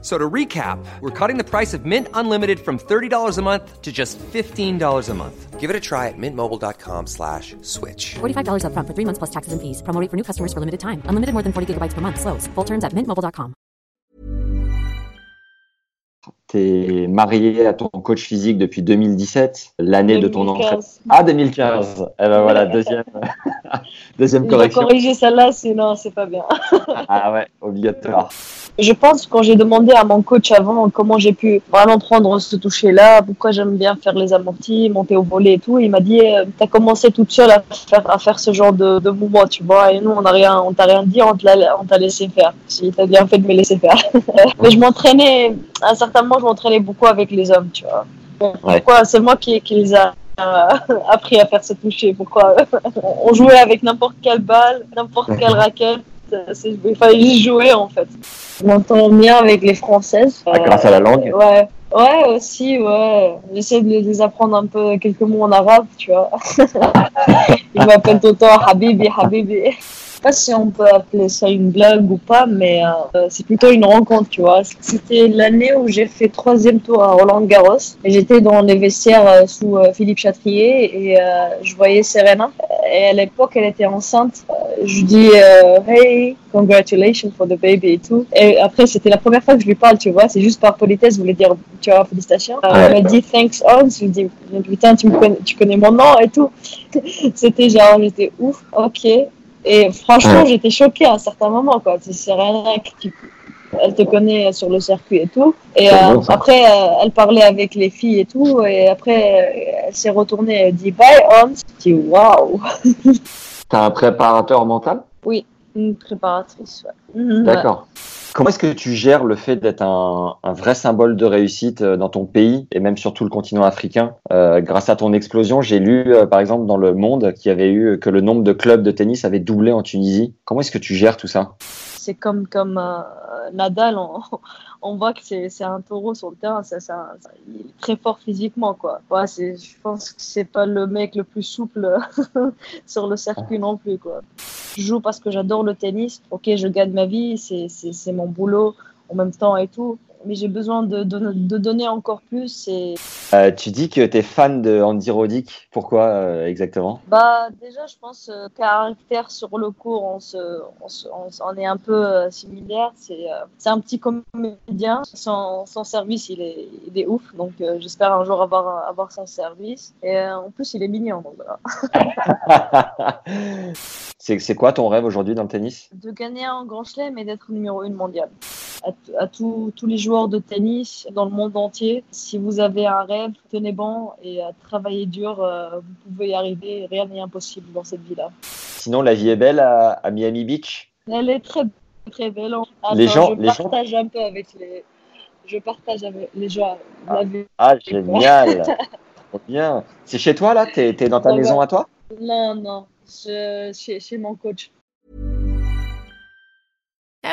So to recap, we're cutting the price of Mint Unlimited from $30 a month to just $15 a month. Give it a try at mintmobile.com slash switch. $45 upfront for three months plus taxes and fees. Promo rate for new customers for limited time. Unlimited more than 40 gigabytes per month. Slows. Full terms at mintmobile.com. T'es marié à ton coach physique depuis 2017, l'année de ton 2015. entraînement. Ah, 2015. Eh ben voilà, deuxième, deuxième Je dois correction. corriger celle-là, sinon c'est pas bien. Ah ouais, obligatoire. Je pense quand j'ai demandé à mon coach avant comment j'ai pu vraiment prendre ce toucher-là, pourquoi j'aime bien faire les amortis, monter au volet et tout, il m'a dit euh, t'as commencé toute seule à faire à faire ce genre de, de mouvement, tu vois, et nous on n'a rien, on t'a rien dit, on t'a laissé faire. Si t'as bien fait de me laisser faire. Mais je m'entraînais, à un certain moment je m'entraînais beaucoup avec les hommes, tu vois. Pourquoi c'est moi qui, qui les a euh, appris à faire ce toucher. Pourquoi? On jouait avec n'importe quelle balle, n'importe quelle raquette. Euh, Il fallait juste jouer en fait. Je m'entends bien avec les Françaises. Ah, grâce à la langue. Ouais. Ouais, aussi, ouais. J'essaie de les apprendre un peu quelques mots en arabe, tu vois. Ils m'appellent tout le temps Habibi, Habibi. Je sais pas si on peut appeler ça une blague ou pas, mais euh, c'est plutôt une rencontre, tu vois. C'était l'année où j'ai fait troisième tour à Roland Garros et j'étais dans les vestiaires euh, sous euh, Philippe Chatrier et euh, je voyais Serena. Et à l'époque, elle était enceinte. Je lui dis euh, Hey, congratulations for the baby et tout. Et après, c'était la première fois que je lui parle, tu vois. C'est juste par politesse, je voulais dire tu vois, félicitations. Euh, Elle m'a dit thanks on. Je lui dis putain, tu, me connais, tu connais mon nom et tout. c'était genre, j'étais ouf, ok. Et franchement, Ouais. j'étais choquée à un certain moment, quoi. C'est Serena qui elle te connaît sur le circuit et tout. Et euh, après, euh, elle parlait avec les filles et tout. Et après, euh, elle s'est retournée, elle dit bye, on. Je dis waouh, T'as un préparateur mental? Une préparatrice. Ouais. Mhm, D'accord. Comment est-ce que tu gères le fait d'être un, un vrai symbole de réussite euh, dans ton pays et même sur tout le continent africain? Euh, Grâce à ton explosion, j'ai lu euh, par exemple dans Le Monde qu'il y avait eu que le nombre de clubs de tennis avait doublé en Tunisie. Comment est-ce que tu gères tout ça? C'est comme, comme euh, Nadal, on, on voit que c'est un taureau sur le terrain. Ça, il est très fort physiquement, quoi. Ouais, je pense que c'est pas le mec le plus souple sur le circuit non plus, quoi. Je joue parce que j'adore le tennis. Ok, je gagne ma vie, c'est mon boulot en même temps et tout. Mais j'ai besoin de, de, de donner encore plus. Et Euh, Tu dis que tu es fan de Andy Roddick. Pourquoi euh, exactement? Bah déjà, je pense euh, caractère sur le cours, on se, on, se- on se- on est un peu euh, similaire. C'est un petit comédien. Son, son service, il est, il est ouf. Donc j'espère un jour avoir avoir son service. Et en plus, il est mignon. Donc voilà. C'est c'est quoi ton rêve aujourd'hui dans le tennis? De gagner un grand chelem et d'être numéro une mondial. À, à tous tous les joueurs de tennis dans le monde entier, si vous avez un rêve, tenez bon et travaillez dur. euh, vous pouvez y arriver. Rien n'est impossible dans cette vie-là. Sinon, la vie est belle à, à Miami Beach. Elle est très, très belle. Attends, Les gens- je les gens- partage un peu avec les. Je partage avec les gens. la vie. Ah, génial bien. C'est chez toi là? T'es es dans ta maison ouais. à toi? Non, non. Je, chez, chez mon coach.